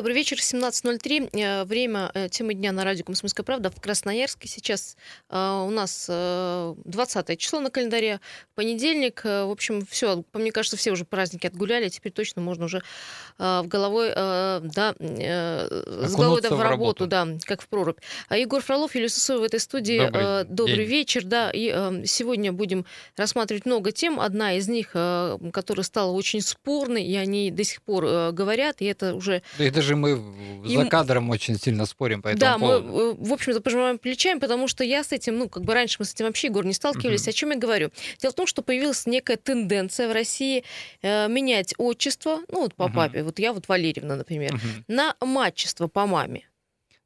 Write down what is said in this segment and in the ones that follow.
добрый вечер. 17.03. Э, время э, темы дня на радио «Комсомольская правда» в Красноярске. Сейчас э, у нас 20 число на календаре, понедельник. В общем, все, мне кажется, все уже праздники отгуляли. Теперь точно можно уже в головой, да, с головой да, в, в работу, работу, да, как в прорубь. А Егор Фролов, Юлия Сысоева в этой студии. Добрый, добрый вечер, да. И сегодня будем рассматривать много тем. Одна из них, которая стала очень спорной, и они до сих пор говорят, и это уже... Да это же мы и... за кадром очень сильно спорим по этому да, поводу. мы, э, в общем-то, пожимаем плечами, потому что я с этим, ну, как бы раньше мы с этим вообще, Егор, не сталкивались. Угу. О чем я говорю? Дело в том, что появилась некая тенденция в России э, менять отчество, ну, вот по угу. папе, вот я вот Валерьевна, например, угу. на матчество по маме.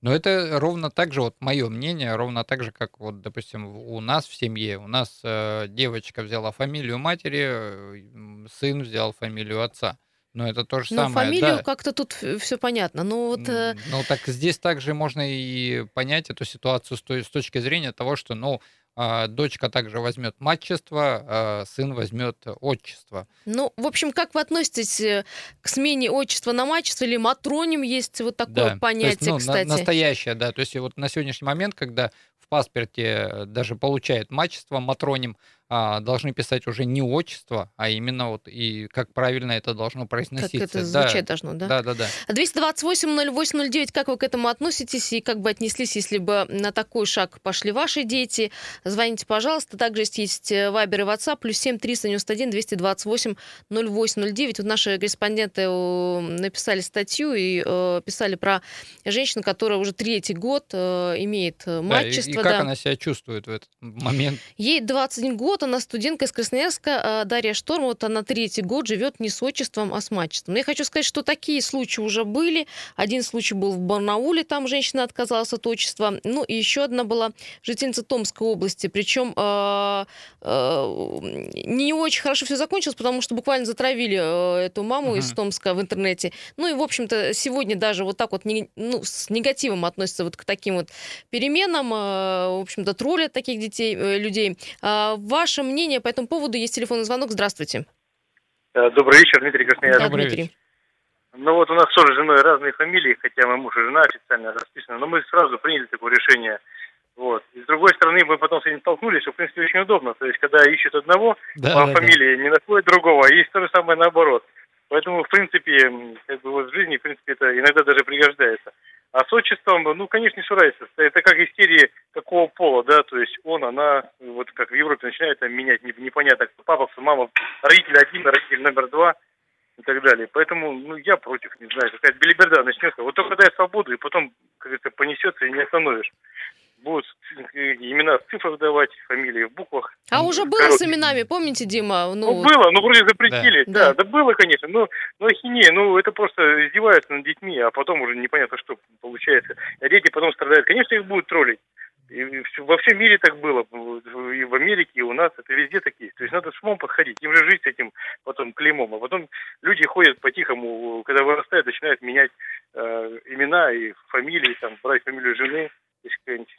Но это ровно так же, вот мое мнение, ровно так же, как вот, допустим, у нас в семье. У нас э, девочка взяла фамилию матери, э, сын взял фамилию отца. Но это то же Но самое. фамилию да. как-то тут все понятно. Но вот... Э, ну, так здесь также можно и понять эту ситуацию с, той, с точки зрения того, что, ну, а, дочка также возьмет матчество, а сын возьмет отчество. Ну, в общем, как вы относитесь э, к смене отчества на матчество или матроним есть вот такое да. понятие, есть, ну, кстати? На, настоящее, да. То есть вот на сегодняшний момент, когда в паспорте э, даже получает матчество матроним, а, должны писать уже не отчество, а именно вот и как правильно это должно произноситься. Как это звучать да. должно, да? Да, да, да. 228-08-09, как вы к этому относитесь и как бы отнеслись, если бы на такой шаг пошли ваши дети? Звоните, пожалуйста. Также есть Вайбер и WhatsApp, плюс 7 391 228 0809. Вот наши корреспонденты написали статью и э, писали про женщину, которая уже третий год э, имеет матчество. Да, и, и как да. она себя чувствует в этот момент? Ей 21 год, она студентка из Красноярска, а, Дарья Шторм, вот она третий год живет не с отчеством, а с мачеством. Но я хочу сказать, что такие случаи уже были. Один случай был в Барнауле, там женщина отказалась от отчества. Ну, и еще одна была жительница Томской области. Причем э, а, э, а, не очень хорошо все закончилось, потому что буквально затравили эту маму uh-huh. из Томска в интернете. Ну, и, в общем-то, сегодня даже вот так вот не, ну, с негативом относятся вот к таким вот переменам. Э, в общем-то, троллят таких детей, э, людей. Э, ваше мнение по этому поводу? Есть телефонный звонок. Здравствуйте. Э, добрый вечер, Дмитрий Красноярский. Да, Добрый Дмитрий. Ну вот у нас тоже с женой разные фамилии, хотя мы муж и жена официально расписаны, но мы сразу приняли такое решение. Вот. И с другой стороны, мы потом с этим столкнулись, что, в принципе, очень удобно. То есть, когда ищут одного да, по да, фамилии, да. не находят другого, а есть то же самое наоборот. Поэтому, в принципе, как бы вот в жизни, в принципе, это иногда даже пригождается. А с отчеством, ну, конечно, не разница. Это как истерии какого пола, да, то есть он, она, вот как в Европе начинает там, менять непонятно, папа, мама, родитель один, родитель номер два и так далее. Поэтому, ну, я против, не знаю, какая-то белиберда начнется. Вот только дай свободу, и потом, как это понесется, и не остановишь будут имена в цифрах давать, фамилии в буквах. А уже было короткие. с именами, помните, Дима? Ну, ну было, ну вроде запретили, да, да, да, да было, конечно, но, но ахинея, ну это просто издеваются над детьми, а потом уже непонятно, что получается. А дети потом страдают. Конечно, их будут троллить. И во всем мире так было, и в Америке, и у нас, это везде такие. То есть надо с умом подходить, им же жить с этим потом клеймом. А потом люди ходят по-тихому, когда вырастают, начинают менять э, имена и фамилии, там, брать фамилию жены.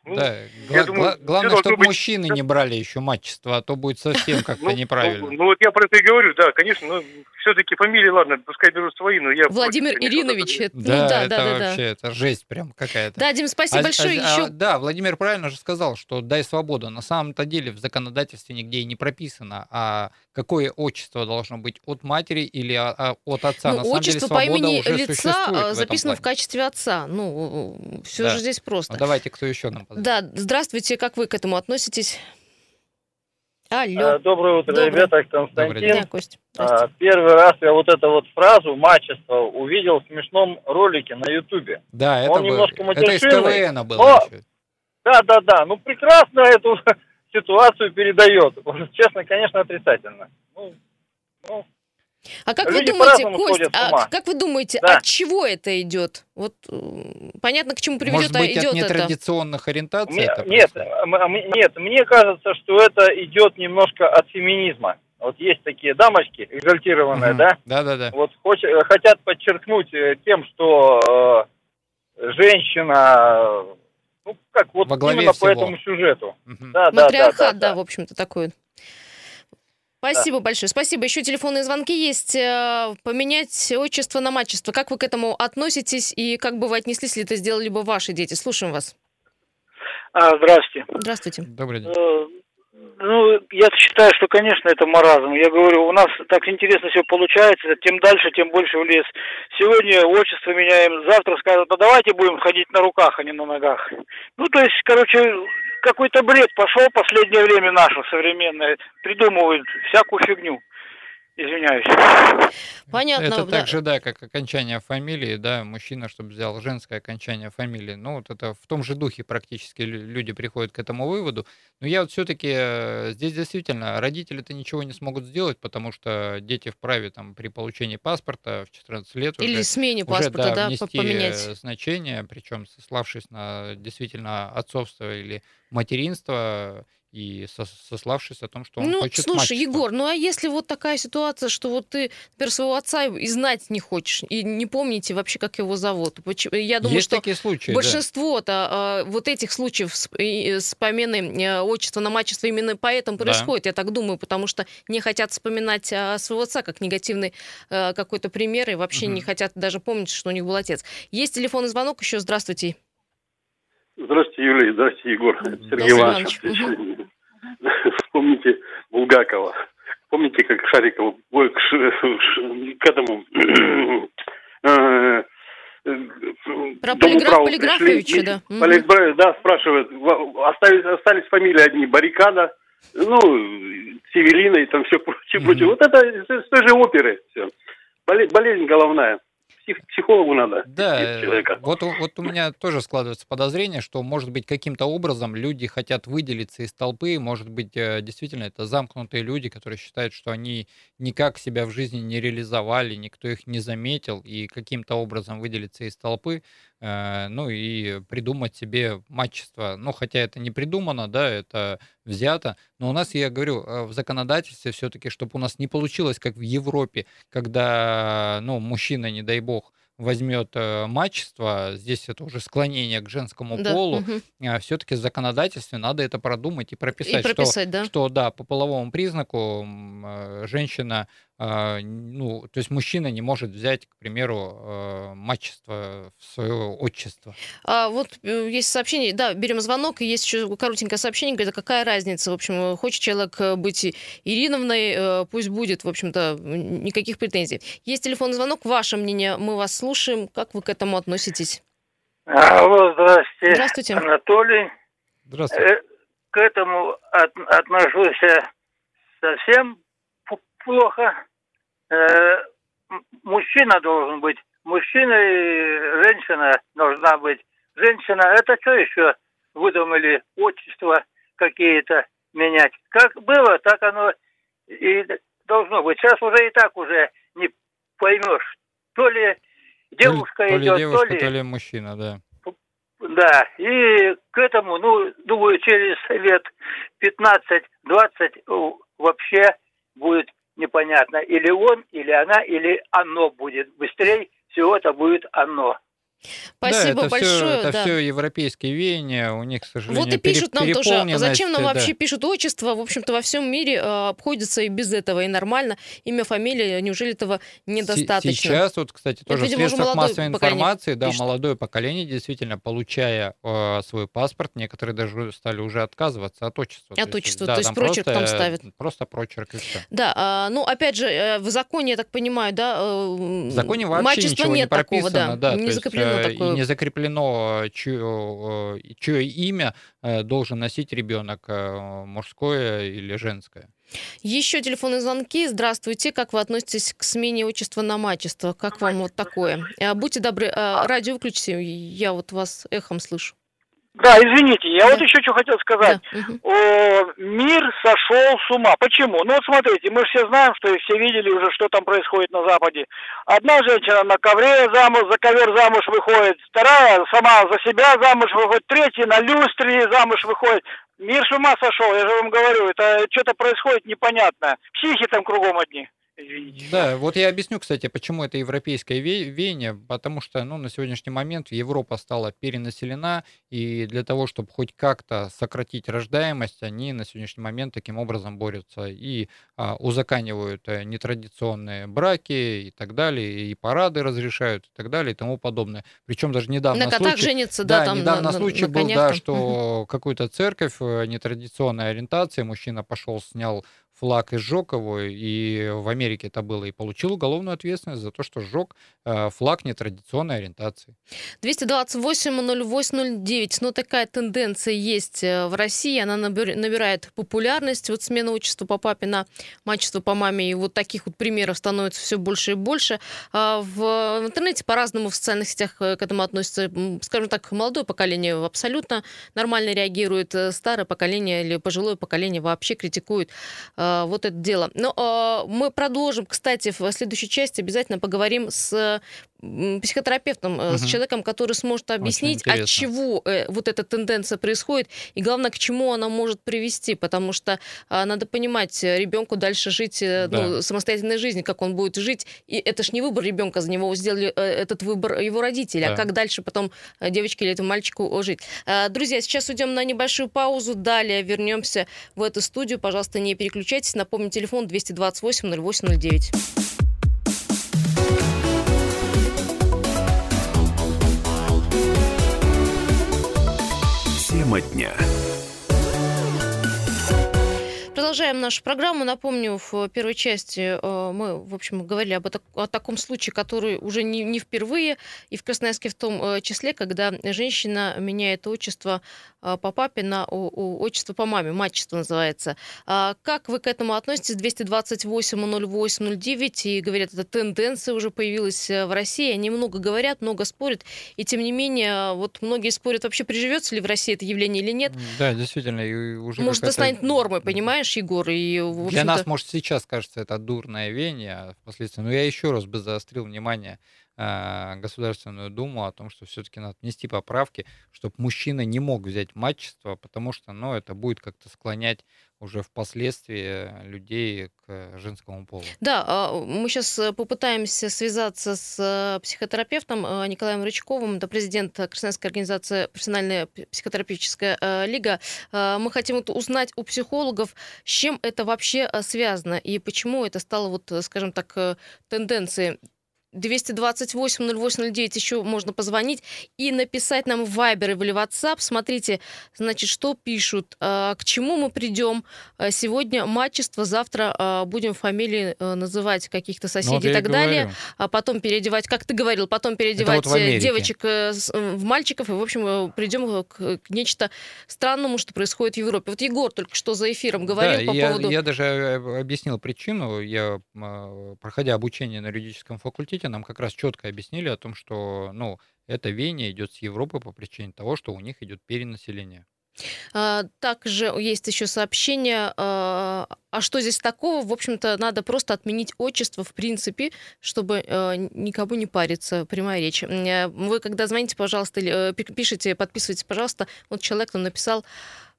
Ну, да, гла- думаю, главное, чтобы быть... мужчины не брали еще матчество, а то будет совсем как-то ну, неправильно. Ну, ну, вот я про это и говорю, да, конечно, но все-таки фамилии, ладно, пускай берут свои, но я... Владимир против, Иринович, это, да, ну, да, это да, вообще, да. это жесть прям какая-то. Да, Дим, спасибо а, большое. А, еще... а, да, Владимир правильно же сказал, что дай свободу. На самом-то деле в законодательстве нигде и не прописано, а какое отчество должно быть от матери или а, а, от отца. Ну, на самом отчество деле, по имени лица записано в, в качестве отца. Ну, все да. же здесь просто. Ну, давайте, кто еще нам позвонит. Да, здравствуйте, как вы к этому относитесь? Алло. А, доброе утро, Добрый. ребята, Константин. Добрый день. Да, Кость. А, первый раз я вот эту вот фразу «мачество» увидел в смешном ролике на Ютубе. Да, это, Он был, немножко это из КВН было но... еще. Да, да, да. Ну, прекрасно эту ситуацию передает. Честно, конечно, отрицательно. Ну, ну, а как Люди вы думаете, Кость, а, как вы думаете, да. от чего это идет? Вот понятно, к чему приведет, Может быть, а идет от нетрадиционных это? ориентаций? Мне, это нет, нет, мне кажется, что это идет немножко от феминизма. Вот есть такие дамочки, экзальтированные, угу. да? Да, да, да. Вот хоч, хотят подчеркнуть э, тем, что э, женщина, ну как вот Во главе именно всего. по этому сюжету. Угу. Да, да, да, да, да, да, в общем-то, такой Спасибо да. большое. Спасибо. Еще телефонные звонки есть. Э, поменять отчество на мачество. Как вы к этому относитесь и как бы вы отнеслись, если это сделали бы ваши дети? Слушаем вас. А, здравствуйте. Здравствуйте. Добрый день. Э, ну, я считаю, что, конечно, это маразм. Я говорю, у нас так интересно все получается, тем дальше, тем больше в лес. Сегодня отчество меняем, завтра скажут, ну давайте будем ходить на руках, а не на ногах. Ну, то есть, короче, какой-то бред пошел последнее время наше современное. Придумывают всякую фигню. Извиняюсь. Понятно. Это да. так же, да, как окончание фамилии, да, мужчина, чтобы взял женское окончание фамилии. Ну, вот это в том же духе практически люди приходят к этому выводу. Но я вот все-таки э, здесь действительно родители-то ничего не смогут сделать, потому что дети вправе там при получении паспорта в 14 лет Или уже, смене паспорта, уже, да, да, внести поменять. значение, причем сославшись на действительно отцовство или материнство, и сославшись о том, что он ну, хочет слушай, мачество. Егор, ну а если вот такая ситуация, что вот ты, например, своего отца и знать не хочешь, и не помните вообще, как его зовут? Я думаю, Есть что такие случаи, большинство-то да. вот этих случаев с, с поменой э, отчества на мачество именно поэтому происходит, да. я так думаю, потому что не хотят вспоминать своего отца как негативный э, какой-то пример, и вообще угу. не хотят даже помнить, что у них был отец. Есть телефонный звонок еще, здравствуйте. Здравствуйте, Юлия. Здравствуйте, Егор. Сергей Иванович. Вспомните Булгакова. Помните, как Шариков к, к этому э, про полиграф Полиграфовича, да. Полиграф, да, спрашивают, остались, остались фамилии одни, Баррикада, ну, Севелина и там все прочее, прочее. Вот это с той же оперы все. Болезнь головная псих, психологу надо. Да, человека. Вот, вот у меня тоже складывается подозрение, что, может быть, каким-то образом люди хотят выделиться из толпы, может быть, э, действительно, это замкнутые люди, которые считают, что они никак себя в жизни не реализовали, никто их не заметил, и каким-то образом выделиться из толпы, э, ну и придумать себе матчество. Ну, хотя это не придумано, да, это взято. Но у нас, я говорю, э, в законодательстве все-таки, чтобы у нас не получилось, как в Европе, когда, ну, мужчина, не дай бог, возьмет э, мачество, здесь это уже склонение к женскому да. полу, угу. э, все-таки в законодательстве надо это продумать и прописать, и прописать что, да? что да, по половому признаку э, женщина а, ну, то есть мужчина не может взять, к примеру, э, мачество в свое отчество. А вот э, есть сообщение, да, берем звонок, и есть еще коротенькое сообщение, говорит, а какая разница, в общем, хочет человек э, быть Ириновной, пусть будет, в общем-то, никаких претензий. Есть телефонный звонок, ваше мнение, мы вас слушаем, как вы к этому относитесь? Алло, здравствуйте. Здравствуйте. Анатолий. Здравствуйте. К этому от, отношусь совсем плохо. Э, мужчина должен быть. Мужчина и женщина должна быть. Женщина, это что еще выдумали? Отчества какие-то менять. Как было, так оно и должно быть. Сейчас уже и так уже не поймешь. То ли девушка то ли, идет, девушка, то ли... то ли мужчина, да. Да, и к этому, ну, думаю, через лет 15-20 вообще будет непонятно, или он, или она, или оно будет. Быстрее всего это будет оно. Спасибо да, это большое. Все, это да. все европейские веяния, у них, к сожалению, Вот и пишут нам тоже, зачем нам да. вообще пишут отчество? В общем-то, во всем мире э, обходится и без этого, и нормально. Имя, фамилия, неужели этого недостаточно? Сейчас вот, кстати, тоже Это, видимо, в средствах массовой информации, да, пишет. молодое поколение, действительно, получая э, свой паспорт, некоторые даже стали уже отказываться от отчества. От отчества, то есть, да, то есть прочерк просто, там ставят. Просто прочерк и все. Да, э, ну, опять же, э, в законе, я так понимаю, да, э, в законе вообще ничего нет не прописано, такого, да, да не закреплено есть, такое. И не закреплено закреплено, чье, чье имя э, должен носить ребенок, э, мужское или женское. Еще телефонные звонки. Здравствуйте. Как вы относитесь к смене отчества на мачество? Как вам вот такое? Э, будьте добры, радио выключите. Я вот вас эхом слышу. Да, извините, я да. вот еще что хотел сказать. Да. О, мир сошел с ума. Почему? Ну вот смотрите, мы все знаем, что и все видели уже, что там происходит на Западе. Одна женщина на ковре замуж, за ковер замуж выходит, вторая сама за себя замуж выходит, третья на люстре замуж выходит. Мир с ума сошел, я же вам говорю, это что-то происходит непонятное. Психи там кругом одни. Да, вот я объясню, кстати, почему это европейское веяние, потому что, ну, на сегодняшний момент Европа стала перенаселена, и для того, чтобы хоть как-то сократить рождаемость, они на сегодняшний момент таким образом борются. И а, узаканивают э, нетрадиционные браки и так далее, и парады разрешают и так далее и тому подобное. Причем даже недавно на котах случай, женятся, да, да, там недавно на, случай на был, конях да, что какую-то церковь э, нетрадиционной ориентации мужчина пошел, снял флаг и сжег его, и в Америке это было, и получил уголовную ответственность за то, что сжег э, флаг нетрадиционной ориентации. 228-08-09. Ну, такая тенденция есть э, в России. Она набир- набирает популярность. Вот смена отчества по папе на мачество по маме. И вот таких вот примеров становится все больше и больше. А в интернете по-разному в социальных сетях э, к этому относится. М, Скажем так, молодое поколение абсолютно нормально реагирует. Старое поколение или пожилое поколение вообще критикует вот это дело. Но э, мы продолжим, кстати, в следующей части обязательно поговорим с психотерапевтом, э, с человеком, который сможет объяснить, от чего э, вот эта тенденция происходит, и главное, к чему она может привести, потому что а, надо понимать, ребенку дальше жить э, ну, Да. самостоятельной жизнью, как он будет жить, и это ж не выбор ребенка, за него сделали э, этот выбор его родители, а Да. как дальше потом э, девочке или этому мальчику жить. А, Друзья, сейчас уйдем на небольшую паузу, далее вернемся в эту студию, пожалуйста, не переключайтесь, напомню, телефон 228 0809. Тема дня. Продолжаем нашу программу. Напомню, в первой части э, мы, в общем, говорили об это- о таком случае, который уже не, не впервые, и в Красноярске в том э, числе, когда женщина меняет отчество э, по папе на отчество по маме, мачество называется. А Как вы к этому относитесь? 228-08-09, и говорят, эта тенденция уже появилась э, в России. Они много говорят, много спорят, и тем не менее, вот многие спорят, вообще приживется ли в России это явление или нет. Да, действительно, и уже Может, это станет нормой, понимаешь, Егор? И, Для нас, может, сейчас кажется это дурное веяние, а впоследствии. Но я еще раз бы заострил внимание Государственную Думу о том, что все-таки надо внести поправки, чтобы мужчина не мог взять мачество, потому что, ну, это будет как-то склонять уже впоследствии людей к женскому полу. Да, а, мы сейчас попытаемся связаться с э, психотерапевтом э, Николаем Рычковым, это президент Красноярской организации «Профессиональная психотерапевтическая э, лига». Э, Мы хотим вот узнать у психологов, с чем это вообще э, связано и почему это стало, вот, э, скажем так, э, тенденцией. 228-08-09 еще можно позвонить и написать нам в Viber или в WhatsApp. Смотрите, значит, что пишут, э, к чему мы придем. Э, Сегодня мачество, завтра э, будем фамилии э, называть каких-то Ну, соседей вот и так далее, говорю. а потом переодевать, как ты говорил, потом переодевать вот в э, девочек э, в мальчиков, и, в общем, придем к, к нечто странному, что происходит в Европе. Вот Егор только что за эфиром говорил да, по я, поводу... я даже объяснил причину. Я, проходя обучение на юридическом факультете, нам как раз четко объяснили о том, что ну, это веяние идет с Европы по причине того, что у них идет перенаселение. А, Также есть еще сообщение, а а что здесь такого? В общем-то, надо просто отменить отчество в принципе, чтобы э, никому не париться. Прямая речь. Э, Вы, когда звоните, пожалуйста, или э, пи- пишите, подписывайтесь, пожалуйста. Вот человек нам написал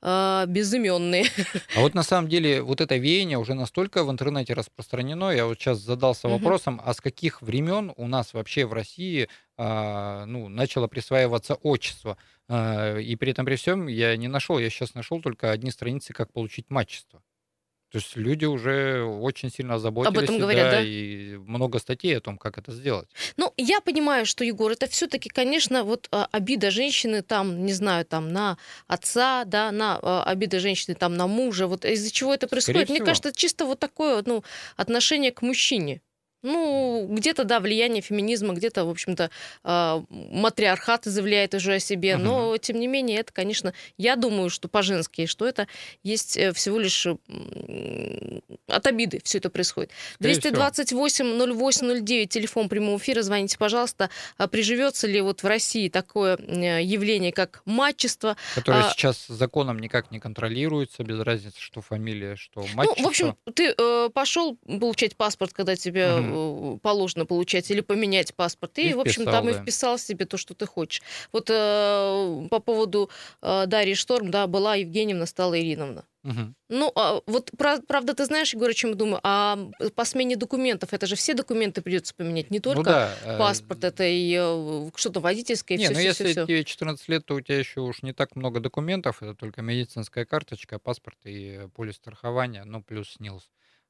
э, безыменные. А вот на самом деле вот это веяние уже настолько в интернете распространено. Я вот сейчас задался вопросом, а с каких времен у нас вообще в России а, ну, начало присваиваться отчество? А, и при этом при всем я не нашел, я сейчас нашел только одни страницы, как получить мачество. То есть люди уже очень сильно озаботились, и говорят, да? и много статей о том, как это сделать. Ну, я понимаю, что, Егор, это все-таки, конечно, вот а, обида женщины там, не знаю, там на отца, да, на а, обида женщины там на мужа. Вот из-за чего это происходит? Мне всего. кажется, чисто вот такое, ну, отношение к мужчине. Ну, где-то, да, влияние феминизма, где-то, в общем-то, а, матриархат заявляет уже о себе. Но, тем не менее, это, конечно, я думаю, что по-женски, что это есть э, всего лишь от обиды все это происходит. Скорее всего. 228-08-09, телефон прямого эфира, звоните, пожалуйста. А приживется ли вот в России такое э, явление, как матчество? Которое А- сейчас законом никак не контролируется, без разницы, что фамилия, что мачество. Ну, в общем, ты э, пошел получать паспорт, когда тебе Мгм. Э, положено получать, или поменять паспорт. И, И в общем, вписал, там и да. вписал себе то, что ты хочешь. Вот э, по поводу э, Дарьи Шторм, да, была Евгеньевна, стала Ириновна. Мгм. Ну, а вот пра- правда, ты знаешь, Егор, о чем я думаю? А по смене документов, это же все документы придется поменять, не только ну да. э, паспорт, это и э, что-то водительское, Не, все, ну все, если все, тебе 14 лет, то у тебя еще уж не так много документов, это только медицинская карточка, паспорт и полис страхования, ну плюс СНИЛС.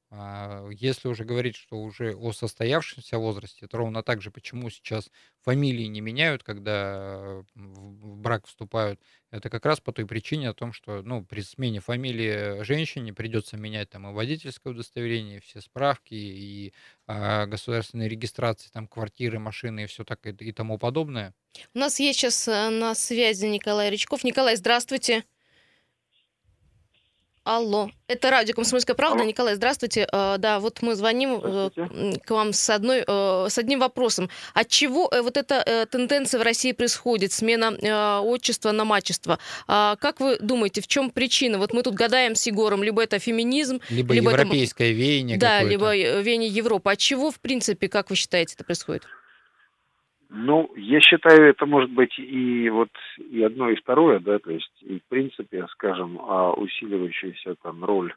А, Если уже говорить, что уже о состоявшемся возрасте, это ровно так же, почему сейчас фамилии не меняют, когда в в брак вступают, это как раз по той причине о том, что ну, при смене фамилии женщине придется менять там и водительское удостоверение, и все справки, и а, государственные регистрации, там квартиры, машины и все так и, и тому подобное. У нас есть сейчас э, на связи Николай Речков. Николай, здравствуйте. Алло, это радио «Комсомольская правда». Алло. Николай, здравствуйте. Э, Да, вот мы звоним э, к вам с, одной, э, с одним вопросом. От чего э, вот эта тенденция в России происходит, смена отчества на мачество? А Как вы думаете, в чем причина? Вот мы тут гадаем с Егором, либо это феминизм, Либо, Либо это европейское веяние да, либо веяние Европы. От чего, в принципе, как вы считаете, это происходит? Ну, я считаю, это может быть и вот и одно, и второе, да, то есть, и в принципе, скажем, а, усиливающаяся там роль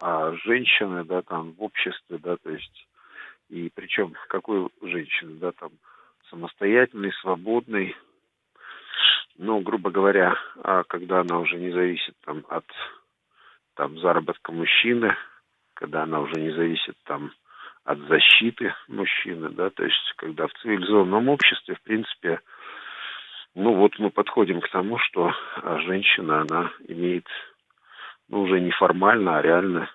а, женщины, да, там в обществе, да, то есть, и причем какой женщины, да, там самостоятельной, свободной, ну, грубо говоря, а, когда она уже не зависит там от там заработка мужчины, когда она уже не зависит там от защиты мужчины, да, то есть когда в цивилизованном обществе, в принципе, ну вот мы подходим к тому, что а, женщина, она имеет, ну уже не формально, а реально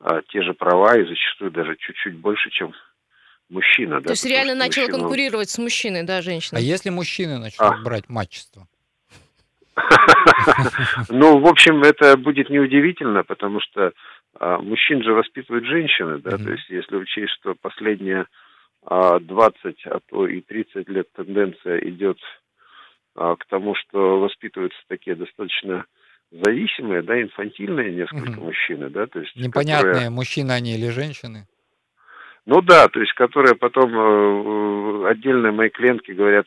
а, те же права и зачастую даже чуть-чуть больше, чем мужчина. да, То есть потому реально начала мужчина, он- конкурировать с мужчиной, да, женщина? А если мужчины начнут А. брать матчество? Ну, в общем, это будет неудивительно, потому что а, мужчин же воспитывают женщины, да, Мгм. то есть если учесть, что последние а, 20, а то и 30 лет тенденция идет а, к тому, что воспитываются такие достаточно зависимые, да, инфантильные несколько Мгм. мужчины, да, то есть Непонятные, которые- мужчины они или женщины. ну да, то есть которые потом э, отдельные мои клиентки говорят,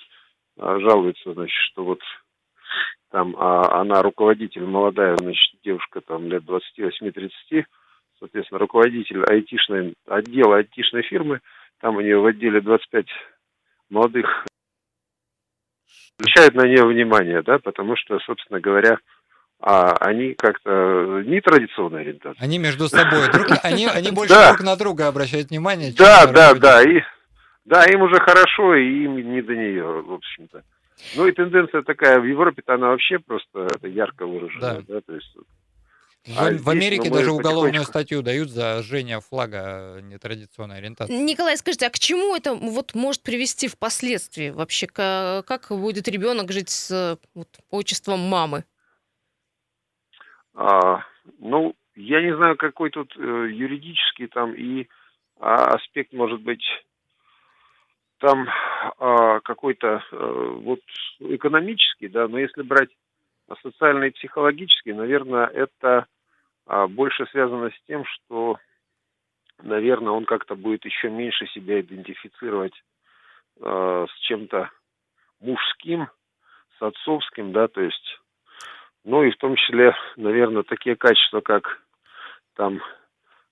а, жалуются, значит, что вот там а, она руководитель молодая, значит, девушка там лет 28-30, соответственно, руководитель айтишной, отдела айтишной фирмы, там у нее в отделе 25 молодых обращают на нее внимание, да, потому что, собственно говоря, а, они как-то нетрадиционной ориентации. Они между собой, друг, они, они больше Да. друг на друга обращают внимание. Да, да, да, и да, им уже хорошо, и им не до нее, в общем-то. Ну и тенденция такая в Европе-то она вообще просто это ярко выражена, да, то есть В, а в здесь, Америке ну, даже уголовную потихонечку- статью дают за жжение флага нетрадиционной ориентации. Николай, скажите, а к чему это вот может привести впоследствии вообще? К- Как будет ребенок жить с вот, отчеством мамы? А, ну, я не знаю, какой тут э, юридический там и а, аспект может быть там а, какой-то э, вот экономический, да, но если брать социальный и психологический, наверное, это а, больше связано с тем, что, наверное, он как-то будет еще меньше себя идентифицировать э, с чем-то мужским, с отцовским, да, то есть ну и в том числе, наверное, такие качества, как там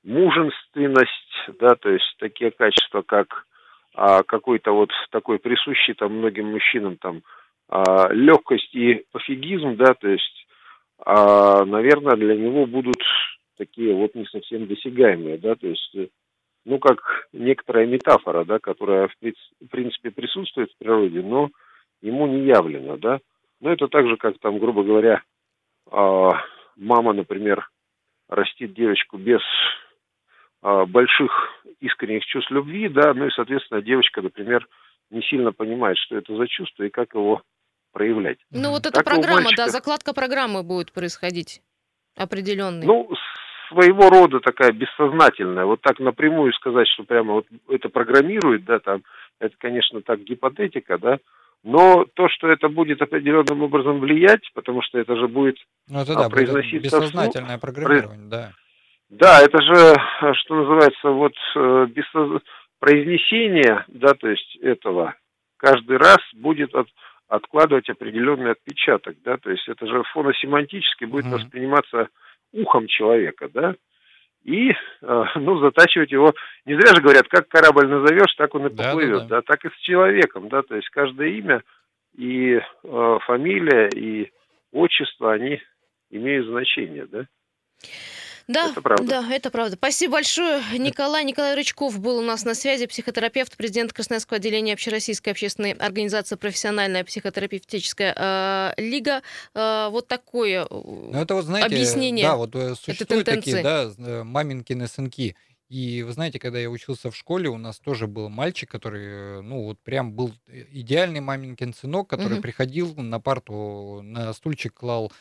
мужественность, да, то есть такие качества, как а, какой-то вот такой присущий там многим мужчинам там а, легкость и пофигизм, да, то есть, а, наверное, для него будут такие вот не совсем досягаемые, да, то есть, э, ну, как некоторая метафора, да, которая, в принц- в принципе, присутствует в природе, но ему не явлена, да. Ну, это так же, как там, грубо говоря, а, мама, например, растит девочку без а, больших искренних чувств любви, да, ну и, соответственно, девочка, например, не сильно понимает, что это за чувство и как его проявлять. Ну вот эта программа, да, мальчика. закладка программы будет происходить определенной. Ну, своего рода такая бессознательная. Вот так напрямую сказать, что прямо вот это программирует, да, там, это, конечно, так гипотетика, да, но то, что это будет определенным образом влиять, потому что это же будет Ну это а, да, произноситься вслух- бессознательное программирование, да. Да, это же, э, что называется, вот э, бессоз- произнесение, да, то есть этого каждый раз будет от, откладывать определенный отпечаток, да, то есть это же фоносемантически будет Мгм. восприниматься ухом человека, да, и, э, ну, затачивать его, не зря же говорят, как корабль назовешь, так он и Да, да, поплывет, да. да, так и с человеком, да, то есть каждое имя и э, фамилия, и отчество, они имеют значение, да. Да, Это правда. да, это правда. Спасибо большое. Николай Николай Рычков был у нас на связи, психотерапевт, президент Красноярского отделения Общероссийской общественной организации «Профессиональная психотерапевтическая э, лига». Э, вот такое э, Ну, это вот, знаете, объяснение да, вот э, существуют такие, да, э, маминкины сынки. И вы знаете, когда я учился в школе, у нас тоже был мальчик, который, ну, вот прям был идеальный маминкин сынок, который Мгм. приходил на парту, на стульчик клал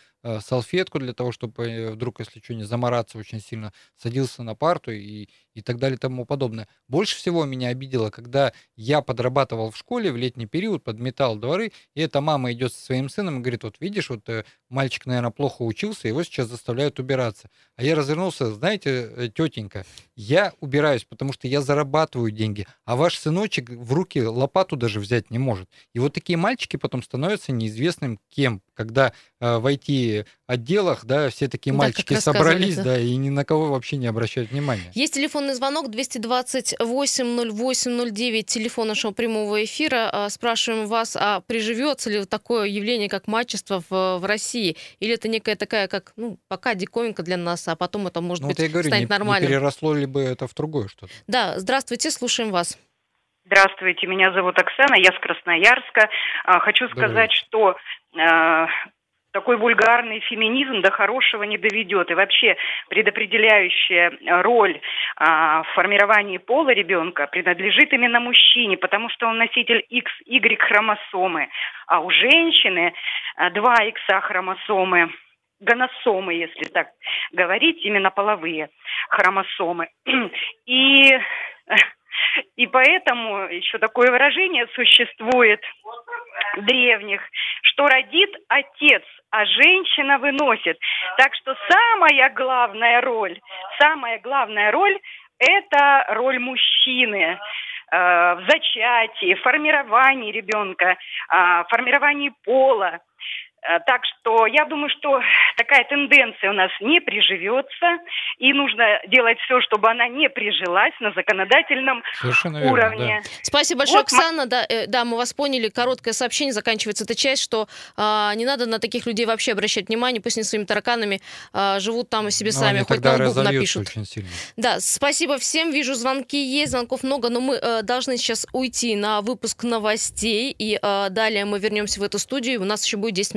салфетку для того, чтобы э, вдруг, если что, не замораться очень сильно, садился на парту и, и так далее и тому подобное. Больше всего меня обидело, когда я подрабатывал в школе в летний период, подметал дворы, и эта мама идет со своим сыном и говорит, вот видишь, вот э, мальчик, наверное, плохо учился, его сейчас заставляют убираться. А я развернулся, знаете, э, тетенька, я убираюсь, потому что я зарабатываю деньги, а ваш сыночек в руки лопату даже взять не может. И вот такие мальчики потом становятся неизвестным кем, когда э, в IT-отделах, да, все такие Да, мальчики собрались, да. да, и ни на кого вообще не обращают внимания. Есть телефонный звонок 228-08-09, телефон нашего прямого эфира. А, Спрашиваем вас, а приживется ли такое явление, как мачество в, в России? Или это некая такая, как, ну, пока диковинка для нас, а потом это, может Ну, быть, вот я говорю, не, станет не нормальным? переросло ли бы это в другое что-то. Да, здравствуйте, слушаем вас. Здравствуйте, меня зовут Оксана, я с Красноярска. А, Хочу Добрый сказать, что э, такой вульгарный феминизм до хорошего не доведет. И вообще предопределяющая э, роль а, в формировании пола ребенка принадлежит именно мужчине, потому что он носитель XY хромосомы. А у женщины э, два X хромосомы гоносомы, если так говорить, именно половые хромосомы. И и поэтому еще такое выражение существует древних, что родит отец, а женщина выносит. Так что самая главная роль, самая главная роль – это роль мужчины э, в зачатии, формировании ребенка, э, формировании пола. Э, Так что я думаю, что такая тенденция у нас не приживется, и нужно делать все, чтобы она не прижилась на законодательном Совершенно верно, уровне. да. Спасибо большое, Вот ма- Оксана. Да, э, да, мы вас поняли. Короткое сообщение, заканчивается эта часть, что а, не надо на таких людей вообще обращать внимание, пусть они своими тараканами а, живут там и себе Но сами, они хоть тогда на лбу напишут. очень сильно. Да, спасибо всем. Вижу, звонки есть, звонков много, но мы э, должны сейчас уйти на выпуск новостей, и э, далее мы вернемся в эту студию, и у нас еще будет 10 минут.